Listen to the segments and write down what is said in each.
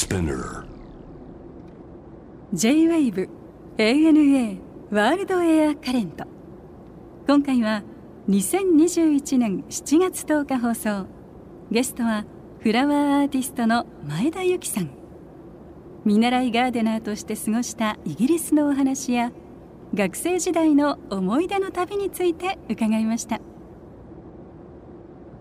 Spinner. J-WAVE ANA ワールドエアカレント今回は2021年7月10日放送。ゲストはフラワーアーティストの前田由紀さん。見習いガーデナーとして過ごしたイギリスのお話や学生時代の思い出の旅について伺いました。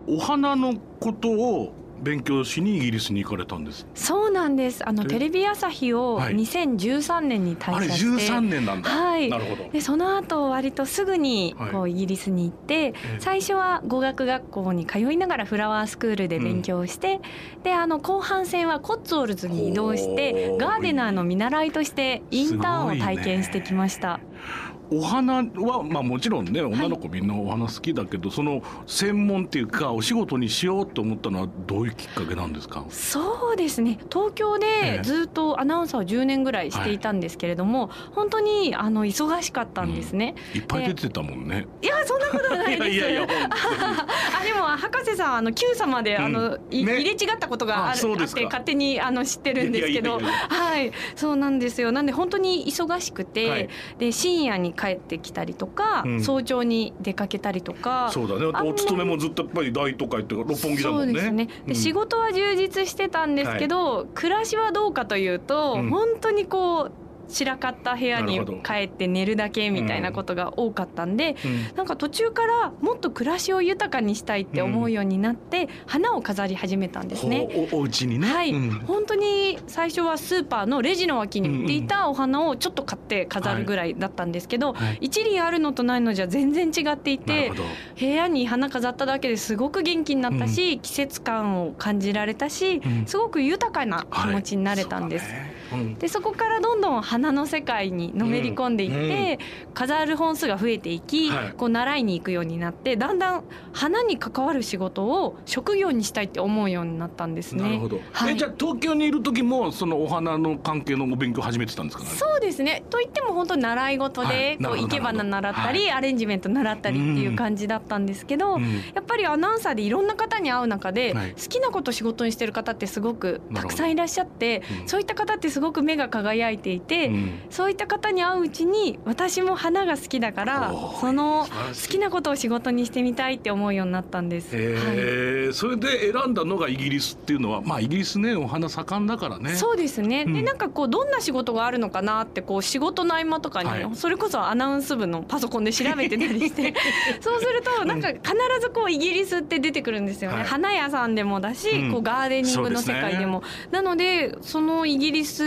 お花のことを勉強しにイギリスに行かれたんです。そうなんです。あのえ？テレビ朝日をはい。2013年に退社して、13年なんだ、はい。なるほど。でその後割とすぐにはい。こうイギリスに行って、え最初は語学学校に通いながらフラワースクールで勉強して、であの後半戦はコッツウォルズに移動してガーデナーの見習いとしてインターンを体験してきました。お花はまあもちろんね女の子みんなお花好きだけど、その専門っていうかお仕事にしようと思ったのはどういうきっかけなんですか？そうですね。東京えでえずっとアナウンサーを10年ぐらいしていたんですけれども、本当にあの忙しかったんですね、いっぱい出てたもんね、いやそんなことないです。いやいや あでも博士さんあの Q 様で、うん。あのいね。入れ違ったことがああるあって勝手にあの知ってるんですけど。はい。そうなんですよ。なんで本当に忙しくて、はい。で深夜に帰ってきたりとか、うん。早朝に出かけたりとかそうだね。あんまりお勤めもずっとやっぱり大都会っていうか六本木だもんね。そうですね。で、うん。仕事は充実してたんですけど、暮らしはどうかというと、うん。本当にこう散らかった部屋に帰って寝るだけみたいなことが多かったんで、うん。なんか途中からもっと暮らしを豊かにしたいって思うようになって、花を飾り始めたんですね。おお家にね。はい、うん。本当に最初はスーパーのレジの脇に売っていたお花をちょっと買って飾るぐらいだったんですけど、はい。一輪あるのとないのじゃ全然違っていて部屋に花飾っただけですごく元気になったし、季節感を感じられたし、うん。すごく豊かな気持ちになれたんです。はいでそこからどんどん花の世界にのめり込んでいって、飾る本数が増えていき、はい。こう習いに行くようになってだんだん花に関わる仕事を職業にしたいって思うようになったんですね。なるほど、はい。えじゃあ東京にいる時もそのお花の関係のお勉強始めてたんですか？ねそうですね。といっても本当習い事はい。でこうなるほど生け花習ったり、なるアレンジメント習ったりっていう感じだったんですけど、うん。やっぱりアナウンサーでいろんな方に会う中で、はい。好きなことを仕事にしてる方ってすごくたくさんいらっしゃって、うんそういった方ってすごく目が輝いていて、うん。そういった方に会ううちに私も花が好きだからその好きなことを仕事にしてみたいって思うようになったんです。はい。えーそれで選んだのがイギリスっていうのはまあイギリスねお花盛んだからね。そうですね、うん。でなんかこうどんな仕事があるのかなってこう仕事の合間とかに、はい。それこそアナウンス部のパソコンで調べてたりして そうするとなんか必ずこうイギリスって出てくるんですよね、はい。花屋さんでもだし、うん。こうガーデニングの世界でも。なのでそのイギリス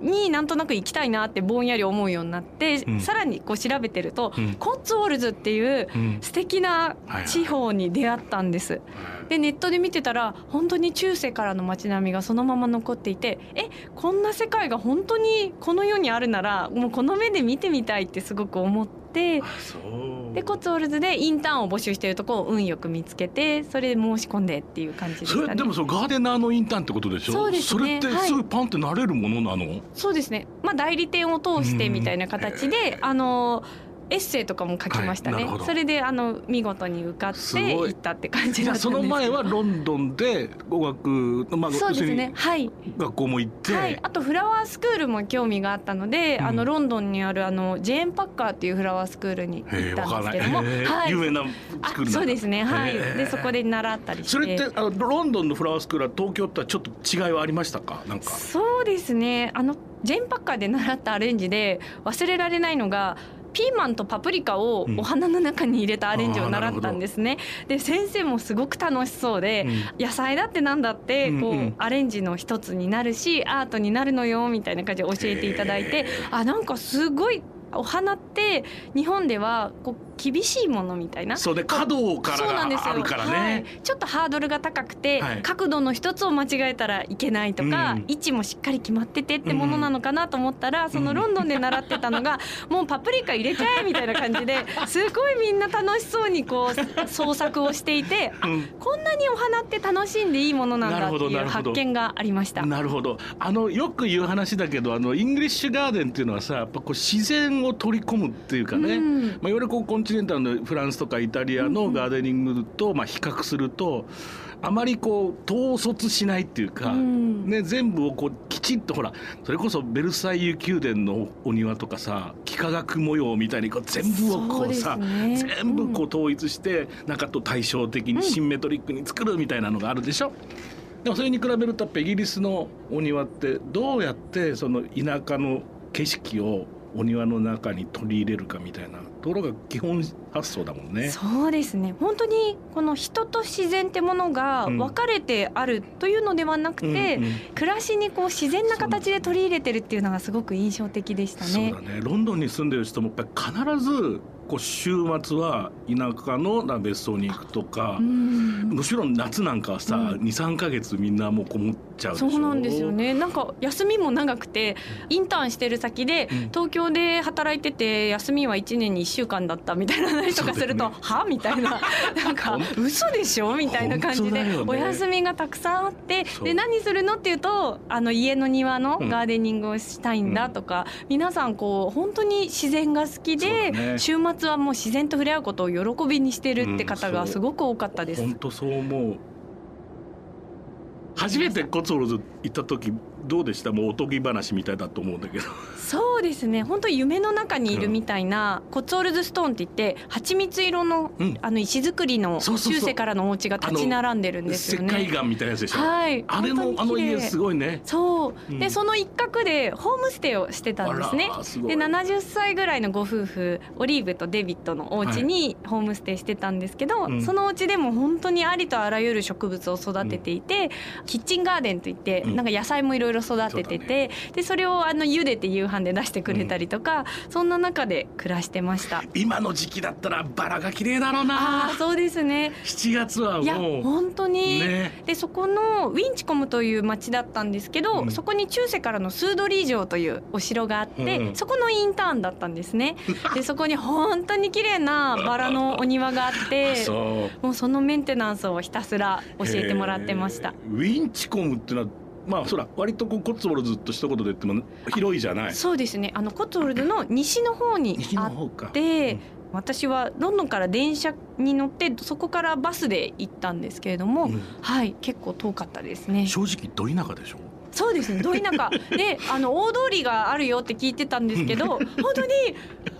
になんとなく行きたいなってぼんやり思うようになって、うん。さらにこう調べてると、うん。コッツウォルズっていううん。素敵な地方に出会ったんです。でネットで見てたら本当に中世からの街並みがそのまま残っていてえこんな世界が本当にこの世にあるならもうこの目で見てみたいってすごく思ってあそう。でコッツウォルズでインターンを募集しているところを運よく見つけてそれで申し込んでっていう感じでしたね。それでもそのガーデナーのインターンってことでしょ？そうですね。それってすぐパンってなれるものなの、そうですね、まあ、代理店を通してみたいな形で、あのエッセイとかも書きましたね、はいそれであの見事に受かって行ったって感じだったんですその前はロンドンで語学まあそうですね。はい。学校も行って、はい、あとフラワースクールも興味があったので、うんあのロンドンにあるあのジェーン・パッカーっていうフラワースクールに行ったんですけども、はい。有名なあ作るそうですね。はい。でそこで習ったりして。それってあのロンドンのフラワースクールは東京とはちょっと違いはありましたか？なんか。そうですね。あのジェーン・パッカーで習ったアレンジで忘れられないのがピーマンとパプリカをうん。お花の中に入れたアレンジを習ったんですね。で先生もすごく楽しそうで、うん。野菜だってなんだってこう、うんうん。アレンジの一つになるしアートになるのよみたいな感じで教えていただいてあなんかすごいお花って日本ではこう厳しいものみたいな。そうで角かそうなんですよ。らがあるからはい。ね、ちょっとハードルが高くて、はい。角度の一つを間違えたらいけないとか、うん。位置もしっかり決まっててってものなのかなと思ったら、そのロンドンで習ってたのが、もうパプリカ入れちゃえみたいな感じで すごいみんな楽しそうにこう創作をしていて、こんなにお花って楽しんでいいものなんだっていう発見がありました。なるほど。あのよく言う話だけどあのイングリッシュガーデンっていうのはさやっぱこう自然を取り込むっていうかね、うん。まあ、いわゆるこうコンチネンタルのフランスとかイタリアのガーデニングとまあ比較するとあまりこう統率しないっていうか、うん。ね、全部をこうきちっとほらそれこそベルサイユ宮殿のお庭とかさ幾何学模様みたいにこう全部をこうさね。全部こう統一して、なんかと対照的にシンメトリックに作るみたいなのがあるでしょ、でもそれに比べるとイギリスのお庭ってどうやってその田舎の景色をお庭の中に取り入れるかみたいなところが基本発想だもんね。そうですね。本当にこの人と自然ってものがうん。分かれてあるというのではなくて、うんうん。暮らしにこう自然な形で取り入れてるっていうのがすごく印象的でしたね。そうだね。ロンドンに住んでる人もやっぱり必ずこう週末は田舎のな別荘に行くとかう、んもちろん。夏なんかはさ、うん。23か月みんなもうこもっちゃうでしょそうなんですよね。なんか休みも長くてインターンしてる先でうん。東京で働いてて休みは1年に1週間だったみたいな話とかすると、そうだよは？みたいな。なんか嘘でしょ？みたいな感じで、お休みがたくさんあってで何するの？っていうとあの家の庭のうん。ガーデニングをしたいんだとか、皆さんこう本当に自然が好きで、週末はもう自然と触れ合うことを喜びにしてるって方がすごく多かったです。本当そう思う。初めてコツオルズ行った時どうでした？もうおとぎ話みたいだと思うんだけど。そうですね。本当夢の中にいるみたいな、コッツオルズストーンって言って蜂蜜色の,、うん。あの石造りの中世からのお家が立ち並んでるんですよね。石灰岩みたいなやつでしょ、はい、あれのあの家すごいね。そう、うん。でその一角でホームステイをしてたんですね。で70歳ぐらいのご夫婦オリーブとデビッドのお家にホームステイしてたんですけど、うん。そのお家でも本当にありとあらゆる植物を育てていて、キッチンガーデンといって、うん。なんか野菜もいろいろ育ててて、でそれをあの茹でて夕飯で出してくれたりとか、そんな中で暮らしてました。今の時期だったらバラが綺麗だろうな。ああそうですね。7月はいやもう本当に、ね。でそこのウィンチコムという町だったんですけど、うん。そこに中世からのスードリー城というお城があって、うん。そこのインターンだったんですね。でそこに本当に綺麗なバラのお庭があってもうそのメンテナンスをひたすら教えてもらってました。ウィンチコムっていうのはまあそら割とこうコッツウォルズと一言で言っても広いじゃない。そうですね。あのコッツウォルズの西の方にあって、うん私はロンドンから電車に乗ってそこからバスで行ったんですけれども、うん。はい結構遠かったですね。正直ど田舎でしょ？そうですね。ど田舎 であの大通りがあるよって聞いてたんですけど本当に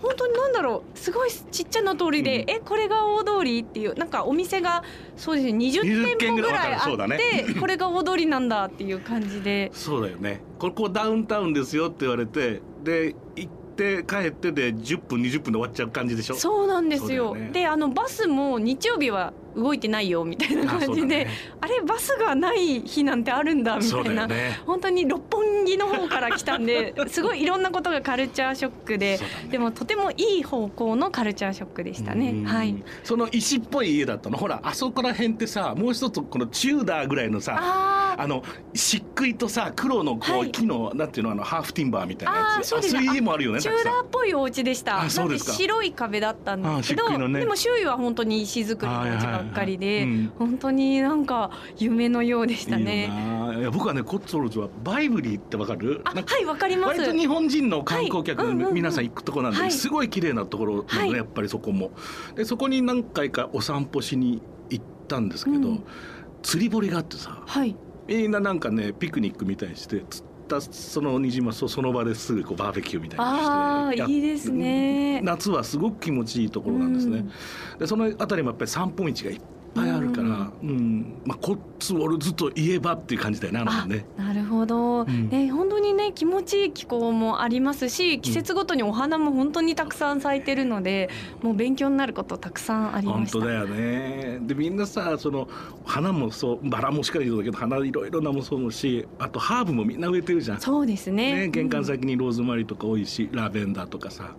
本当になんだろう。すごいちっちゃな通りで、うん。えこれが大通りっていうなんかお店がそうですね20 20店舗ぐらいあって、ね。これが大通りなんだっていう感じで。そうだよね。ここダウンタウンですよって言われてで行って帰ってで10分20分で終わっちゃう感じでしょ？そうなんですよね。であのバスも日曜日は動いてないよみたいなあ感じであれバスがない日なんてあるんだみたいな、本当に六本木の方から来たんで すごいいろんなことがカルチャーショックで、でもとてもいい方向のカルチャーショックでしたね。うん。はい。その石っぽい家だったの？ほらあそこら辺ってさもう一つこのチューダーぐらいのさあの漆喰とさ黒のこう、はい。木のなんていうのあのハーフティンバーみたいなやつ。あーそういう家もあるよねチューダーっぽいお家でした。あそうですか。なん白い壁だったんですけど、でも周囲は本当に石造りのお家ばっかりで、うん。本当になんか夢のようでしたね。いや僕はねコッツウォルズはバイブリーってわかる？はいわかります。割と日本人の観光客の皆さん行くとこなんで、はい。すごい綺麗なところなのね、はい。やっぱりそこも。でそこに何回かお散歩しに行ったんですけど、うん。釣り堀があってさはい。みんななんかねピクニックみたいにして釣ったそのニジマスをその場ですぐこうバーベキューみたいにしてあいいですね。夏はすごく気持ちいいところなんですね、でその辺りもやっぱり散歩道がいっぱいあるから、うん。まあ、コッツウォルズといえばっていう感じだよねあのね。ほど、ん。ね本当にね気持ちいい気候もありますし季節ごとにお花も本当にたくさん咲いてるので、もう勉強になることたくさんありました。本当だよね。でみんなさその花もそうバラもしっかりだけど花いろいろなもそうだしあとハーブもみんな植えてるじゃん、そうですね。ね、玄関うん。先にローズマリーとか多いし、ラベンダーとかさ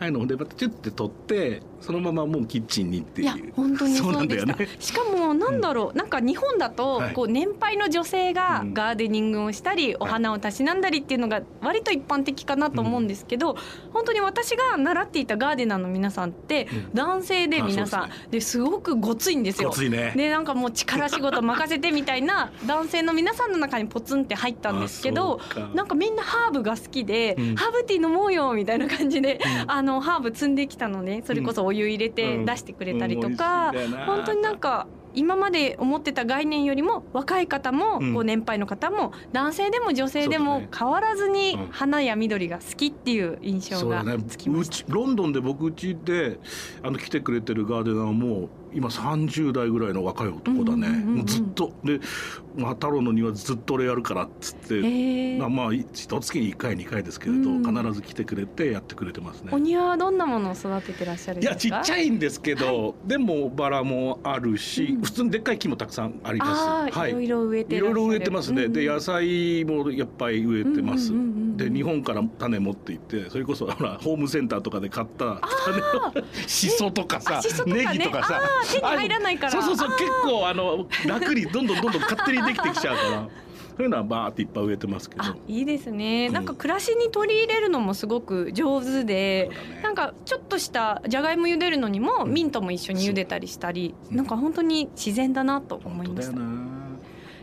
ああいうのでまたチュッて取ってそのままもうキッチンにっていう。いや本当にそうなんだよね。しかもなんだろう、なんか日本だとはい。こう年配の女性がうん。ガーデニングをしたり、お花をたしなんだりっていうのが割と一般的かなと思うんですけど、本当に私が習っていたガーデナーの皆さんってうん。男性で皆さん。ですごくごついんですよ。ご。ついね。でなんかもう力仕事任せてみたいな 男性の皆さんの中にポツンって入ったんですけどなんかみんなハーブが好きで、うん。ハーブティー飲もうよみたいな感じで、うん。あのハーブ摘んできたのね。それこそお湯入れてうん。出してくれたりとか、うん。美味しいん本当になんか今まで思ってた概念よりも若い方もうん。ご年配の方も男性でも女性でも変わらずにうん。花や緑が好きっていう印象がつきました。うちロンドンで僕うちであの来てくれてるガーデナーも今30代ぐらいの若い男だね、うずっと。で「まあ、太郎の庭ずっと俺やるから」っつって、へー。まあまあ一月に1回2回ですけれど、うん。必ず来てくれてやってくれてますね。お。庭はどんなものを育ててらっしゃるんいやですか？ちっちゃいんですけど、でもバラもあるし、うん。普通にでっかい木もたくさんあります。ああ、い。ろいろ植えてい。ろいろ植えてますね、うんで野菜もやっぱり植えてます、うんうんうんうんで日本から種持って行ってそれこそほらホームセンターとかで買った種をしそとかさネギとかさ。手に入らないから。そうそうそう結構あの楽にどんどんどんどん勝手にできてきちゃうから。そういうのはバーっていっぱい植えてますけど。あ、いいですね。うん。なんか暮らしに取り入れるのもすごく上手で。ね。なんかちょっとしたじゃがいも茹でるのにもうん。ミントも一緒に茹でたりしたり、う。んなんか本当に自然だなと思いました。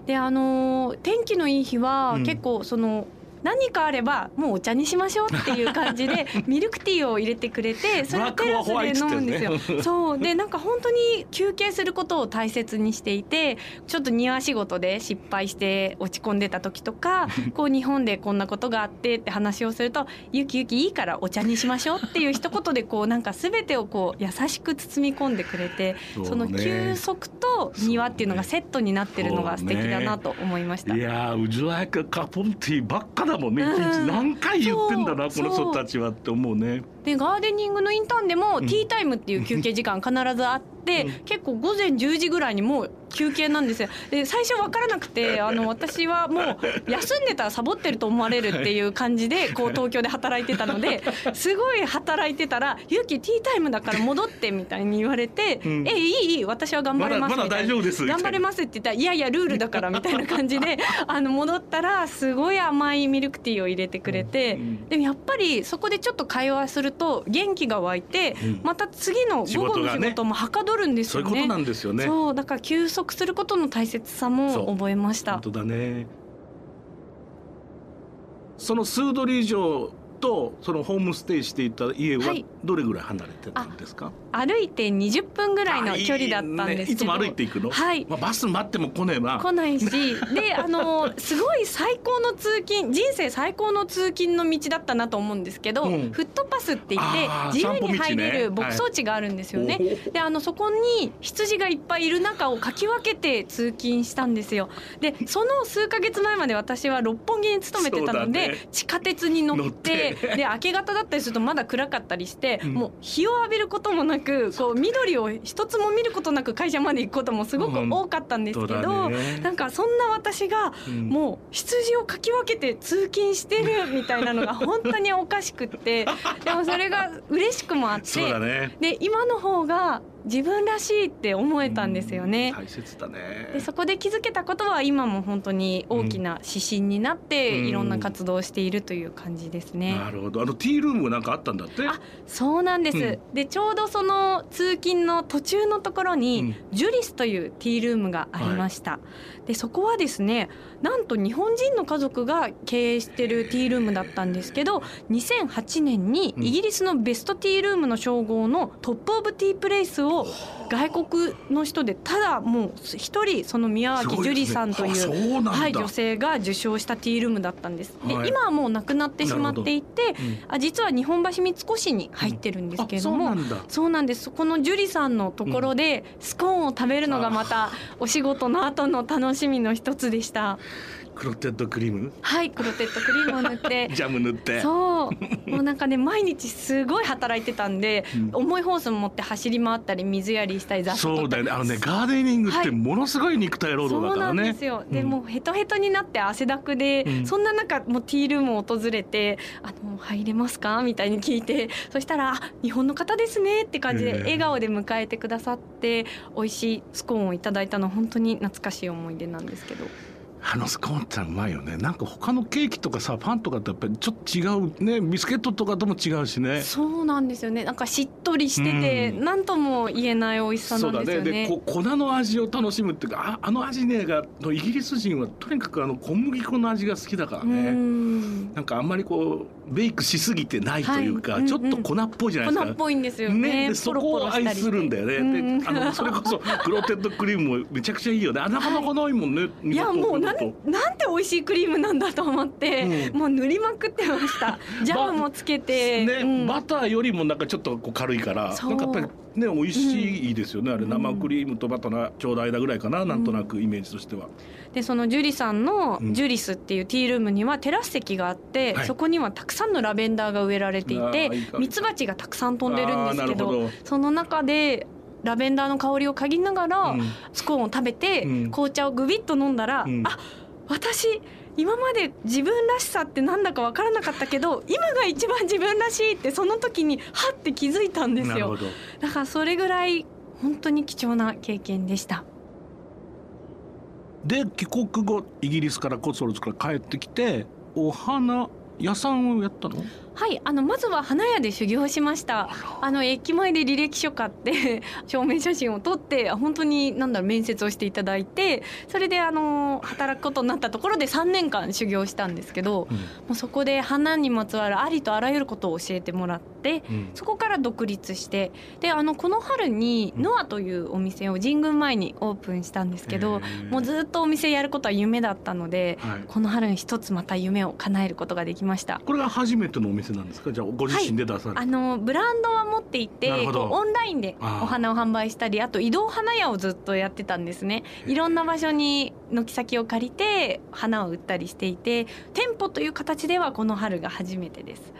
であのー天気のいい日はうん。結構その、何かあればもうお茶にしましょうっていう感じで ミルクティーを入れてくれてそれをテラスで飲むんですよ。そう。で なんか本当に休憩することを大切にしていてちょっと庭仕事で失敗して落ち込んでた時とか こう日本でこんなことがあってって話をすると「ゆきゆきいいからお茶にしましょう」っていう一言でこうなんか全てをこう優しく包み込んでくれてその休息と庭っていうのがセットになってるのが素敵だなと思いました。いやーうじわやかカポンティーばっかだもんね、うん一日何回言ってんだなこの人たちはって思うねでガーデニングのインターンでもうん。ティータイムっていう休憩時間必ずあって、うん。結構午前10時ぐらいにもう休憩なんですよ。で最初分からなくて あの私はもう休んでたらサボってると思われるっていう感じでこう東京で働いてたので すごい働いてたら「ゆうきティータイムだから戻って」みたいに言われて「うん。えいいいい私は頑張れます」頑張れますって言ったら「いやいやルールだから」みたいな感じで あの戻ったらすごい甘いミルクティーを入れてくれて。うん。でもやっぱりそこでちょっと会話すると元気が湧いて、うん。また次の午後の仕事もはかどるんですよね。そういうことなんですよね。そうだから休息することの大切さも覚えました。本。当だね。その数ドル以上とそのホームステイしていた家ははい。どれぐらい離れてたんですか、歩いて20分ぐらいの距離だったんですね。いつも歩いていくの、はい。まあ、バス待っても来ねえな来ないし。で あのすごい最高の通勤人生最高の通勤の道だったなと思うんですけど、うん。フットパスって言って自由に入れる牧草地があるんですよね。おであのそこに羊がいっぱいいる中をかき分けて通勤したんですよ。でその数ヶ月前まで私は六本木に勤めてたので、ね。地下鉄に乗ってで明け方だったりするとまだ暗かったりして、うん。もう日を浴びることもなくこう緑を一つも見ることなく会社まで行くこともすごく多かったんですけど、だね。なんかそんな私がうん。もう羊をかき分けて通勤してるみたいなのが本当におかしくってでもそれが嬉しくもあって ね。で今の方が自分らしいって思えたんですよね。大切だね。でそこで気づけたことは今も本当に大きな指針になってうん。いろんな活動をしているという感じですね。なるほど。あのティールームがなんかあったんだって？あそうなんです、うん。でちょうどその通勤の途中のところに、うん。ジュリスというティールームがありました、でそこはですねなんと日本人の家族が経営してるティールームだったんですけど2008年にうんイギリスのベストティールームの称号のトップオブティープレイスを外国の人でただもう一人その宮脇樹里さんというねはい、女性が受賞したティールームだったんです。で、はい。今はもうなくなってしまっていて、うん。あ実は日本橋三越に入ってるんですけれども、あそうなんだ。そうなんです。そこのジュリさんのところでスコーンを食べるのがまたお仕事の後の楽しみの一つでしたクロテッドクリーム？はいクロテッドクリームを塗って。ジャム塗って。そう。もうなんかね毎日すごい働いてたんで、うん。重いホース持って走り回ったり水やりしたり雑草そうだよね。あのねガーデニングってはい。ものすごい肉体労働だからね、そうなんですよ。でうん。もうヘトヘトになって汗だくで、うん。そんな中もうティールームを訪れて「あの入れますか?」みたいに聞いて。そしたらあ「日本の方ですね」って感じでええ。笑顔で迎えてくださって美味しいスコーンをいただいたの本当に懐かしい思い出なんですけど。あのスコーンってうまいよね。なんか他のケーキとかさパンとかってやっぱりちょっと違うね。ビスケットとかとも違うしね。そうなんですよね。なんかしっとりしてて、うん。なんとも言えない美味しさそうんですよね。ね。でこ粉の味を楽しむっていうかああの味ねがイギリス人はとにかくあの小麦粉の味が好きだからうねん。なんかあんまりこうベイクしすぎてないというか、はいうんうん。ちょっと粉っぽいじゃないですか。粉っぽいんですよね。ね、でそこを愛するんだよね。で、あのそれこそクロテッドクリームもめちゃくちゃいいよね。あなかなかないもんね。いやもうなんと。なんて美味しいクリームなんだと思って、うん。もう塗りまくってました。ジャムもつけて、ね、うん。バターよりもなんかちょっとこう軽いから、なんかやっぱりね美味しいですよね。あれ生クリームとバターちょうだいだぐらいかな、なんとなくイメージとしては。でそのジュリさんのうん。ジュリスっていうティールームにはテラス席があって、はい。そこにはたくさんのラベンダーが植えられていあてミツバチがたくさん飛んでるんですけど。その中でラベンダーの香りを嗅ぎながら、うん。スコーンを食べて、うん。紅茶をグビッと飲んだら、うん。あ私今まで自分らしさってなんだか分からなかったけど 今が一番自分らしいってその時にはって気づいたんですよ。だからそれぐらい本当に貴重な経験でした。で帰国後イギリスからコツォルズから帰ってきてお花屋さんをやったの？はいあのまずは花屋で修行しました。あの駅前で履歴書買って 証明写真を撮って本当になんだろう面接をしていただいてそれであの働くことになったところで3年間修行したんですけどうん。もうそこで花にまつわるありとあらゆることを教えてもらってうん。そこから独立してであのこの春にうん。ノアというお店を神宮前にオープンしたんですけどもうずっとお店やることは夢だったのではい。この春に一つまた夢を叶えることができました。これが初めてのお店なんですか？じゃあご自身で出されあのブランドは持っていてオンラインでお花を販売したりあと移動花屋をずっとやってたんですね。いろんな場所に軒先を借りて花を売ったりしていて店舗という形ではこの春が初めてです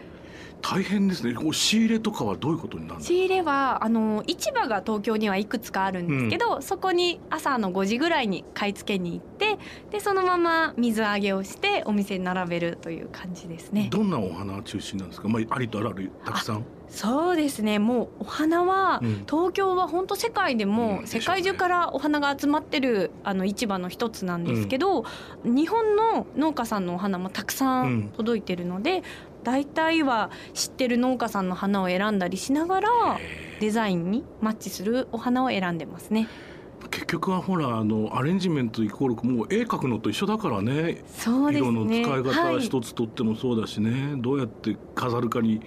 大変ですね。こう仕入れとかはどういうことになるの？仕入れはあの市場が東京にはいくつかあるんですけど、そこに朝の5時ぐらいに買い付けに行ってでそのまま水揚げをしてお店に並べるという感じですね。どんなお花中心なんですか？まあありとあらゆるたくさん？そうですねもうお花は、うん東京は本当世界でうんもうね世界中からお花が集まってるあの市場の一つなんですけど、日本の農家さんのお花もたくさうんん届いてるので、大体は知ってる農家さんの花を選んだりしながらデザインにマッチするお花を選んでますね。結局はほらあのアレンジメントイコールもう絵描くのと一緒だからね。そうです色の使ね。い方はい一つとってもそうだしね、どうやって飾るかに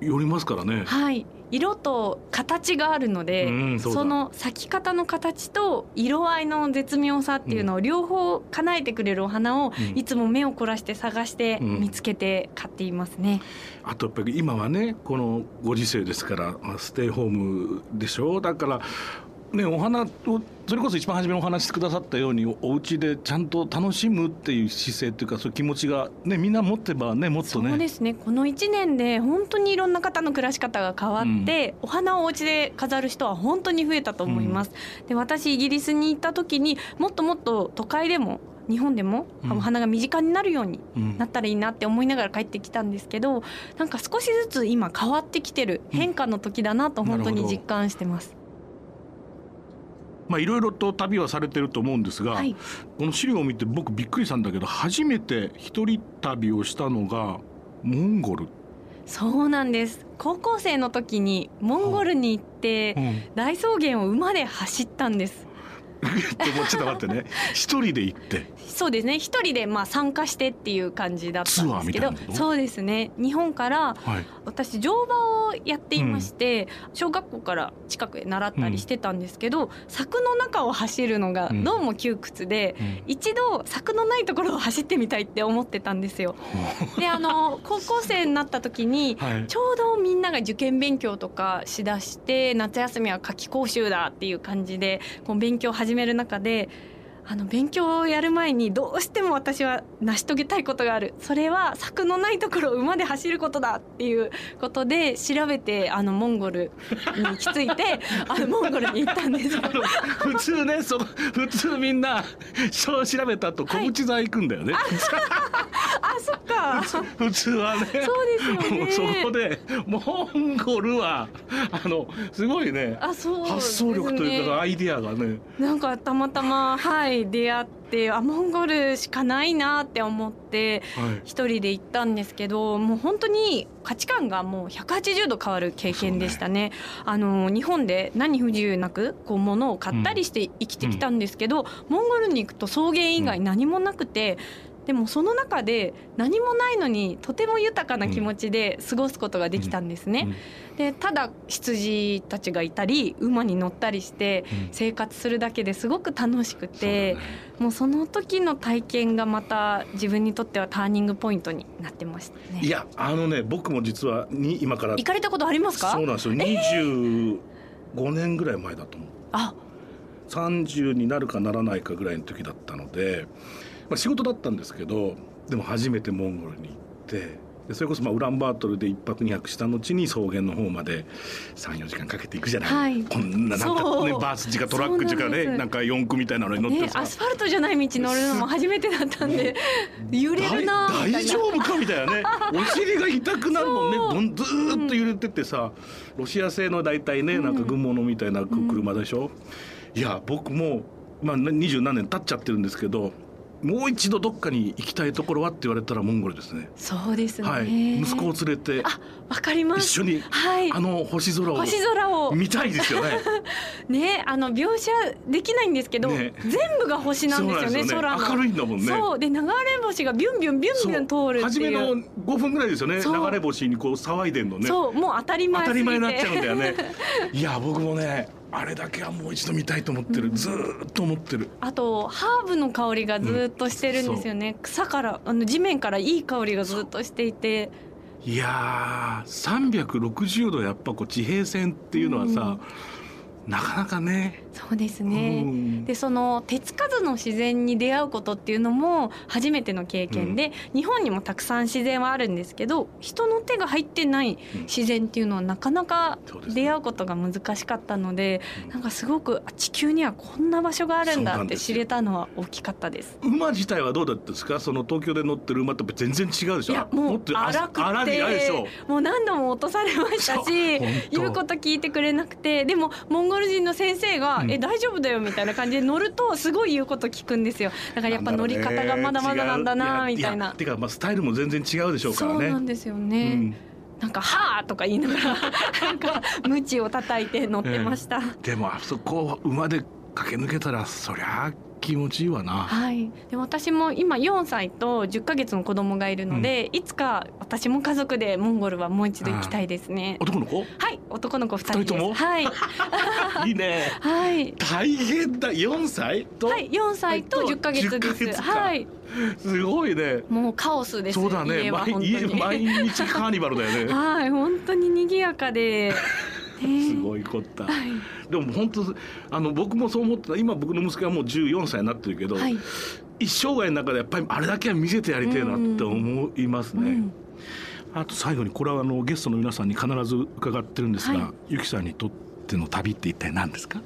よりますからね。はい、色と形があるので、うんそその咲き方の形と色合いの絶妙さっていうのを両方叶えてくれるお花をうん。いつも目を凝らして探してうん。見つけて買っていますね。あとやっぱり今はねこのご時世ですから、まあ、ステイホームでしょだからねお花をそれこそ一番初めにお話しくださったようにおお家でちゃんと楽しむっていう姿勢っていうかそういう気持ちがねみんな持ってばねもっとね。そうですね。この1年で本当にいろんな方の暮らし方が変わって、お花をお家で飾る人は本当に増えたと思います。で私イギリスに行った時にもっともっと都会でも日本でもうん。お花が身近になるようにうん。なったらいいなって思いながら帰ってきたんですけどなんか少しずつ今変わってきてるうん。変化の時だなと本当に実感してます。まあいろいろと旅はされてると思うんですが、はい、この資料を見て僕びっくりしたんだけど初めて一人旅をしたのがモンゴル、そうなんです。高校生の時にモンゴルに行ってうん、大草原を馬で走ったんですちょっと待ってね。一人で行って。そうですね。一人でまあ参加してっていう感じだったんですけど。そうですね。日本からはい。私乗馬をやっていまして、小学校から近くで習ったりしてたんですけど、柵の中を走るのがうん。どうも窮屈で、一度柵のないところを走ってみたいって思ってたんですよ。であの 高校生になった時にはい。ちょうどみんなが受験勉強とかしだして夏休みは夏期講習だっていう感じでこう勉強を始める中であの勉強をやる前にどうしても私は成し遂げたいことがある。それは柵のないところを馬で走ることだっていうことで調べてあのモンゴルに行き着いて あのモンゴルに行ったんです普通ねその普通みんなそう調べた後小口座行くんだよね、あ そっか。そう普通はね。ですよね。そこでモンゴルはあのすごいね。あそうね。発想力というかアイディアがね。なんかたまたまはい出会ってあモンゴルしかないなって思ってはい。一人で行ったんですけどもう本当に価値観がもう180度変わる経験でしたね。あの日本で何不自由なくこう物を買ったりして生きてきたんですけど、モンゴルに行くと草原以外何もなくて。でもその中で何もないのにとても豊かな気持ちで過ごすことができたんですね。でただ羊たちがいたり馬に乗ったりして生活するだけですごく楽しくて、もうその時の体験がまた自分にとってはターニングポイントになってましたね。いやあのね僕も実はに今から行かれたことありますか？そうなんですよ、25年ぐらい前だと思う。あ。30になるかならないかぐらいの時だったので、まあ、仕事だったんですけどでも初めてモンゴルに行ってでそれこそまあウランバートルで一泊二泊した後に草原の方まで34時間かけていくじゃない、はい。こんななんかねバースっていうかトラックっていうかねなんか四駆みたいなのに乗ってね、さ、アスファルトじゃない道乗るのも初めてだったんで揺れるな大丈夫かみたいなね。お尻が痛くなるもんね。ずーっと揺れてってさ、ロシア製の大体ねなんか軍物みたいな車でしょ、いや僕もまあ二十何年経っちゃってるんですけどもう一度どっかに行きたいところはって言われたらモンゴルですね。そうですね、はい、息子を連れてあわかります。一緒にはい。あの星空を。星空を。見たいですよね。ねあの描写できないんですけど、ね。全部が星なんですよねそうなんです空の明るいんだもんね。そう。で流れ星がビュンビュンビュンビュン通るっていう。初めの5分ぐらいですよね。流れ星にこう騒いでんのね。そう。もう当たり前当たり前になっちゃうんだよね。いや僕もねあれだけはもう一度見たいと思ってる、ずーっと思ってる。あとハーブの香りがずっとしてるんですよね、草からあの地面からいい香りがずっとしていて。いやー360度やっぱこう地平線っていうのはさ、なかなかねそうですね、うん。でその手つかずの自然に出会うことっていうのも初めての経験で、日本にもたくさん自然はあるんですけど人の手が入ってない自然っていうのはなかなか出会うことが難しかったので、なんかすごくあ地球にはこんな場所があるんだって知れたのは大きかったです。馬自体はどうだったですか？その東京で乗ってる馬と全然違うでしょ？いやもう荒くてもう何度も落とされましたし言うこと聞いてくれなくてでもモンゴル人の先生が「うん。え大丈夫だよ」みたいな感じで乗るとすごい言うこと聞くんですよ。だからやっぱ乗り方がまだまだなんだなみたいな。てかまあスタイルも全然違うでしょうかそうらねなんですようね、ん。なんか「はあ」とか言いながら なんか鞭を叩いて乗ってました、でもあそこを馬で駆け抜けたらそりゃ気持ちいいわな。はい、で私も今4歳と10ヶ月の子供がいるので、いつか私も家族でモンゴルはもう一度行きたいですね。男の子？はい、男の子2人とも？はい、いいね。はい、大変だ。4歳と、はい、4歳と10ヶ月10ヶです。はい、すごいね。もうカオスです。そうだね。毎日カーニバルだよね。はい、本当に賑やかで。ね。すごいこった。はい、でも本当あの僕もそう思ってた。今僕の息子はもう14歳になってるけど、はい、一生涯の中でやっぱりあれだけは見せてやりたいなって思いますね、うん、あと最後にこれはあのゲストの皆さんに必ず伺ってるんですが、はい。ゆきさんにとっての旅って一体何ですか？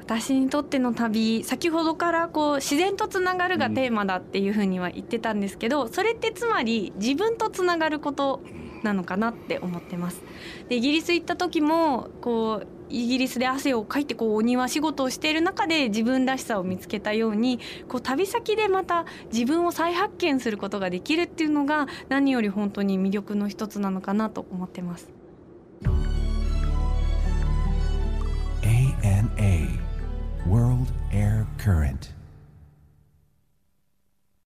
私にとっての旅先ほどからこう自然とつながるがテーマだっていうふうには言ってたんですけど、それってつまり自分とつながることなのかなって思ってます。でイギリス行った時もこうイギリスで汗をかいてこうお庭仕事をしている中で自分らしさを見つけたようにこう旅先でまた自分を再発見することができるっていうのが何より本当に魅力の一つなのかなと思ってます。ANA World Air Current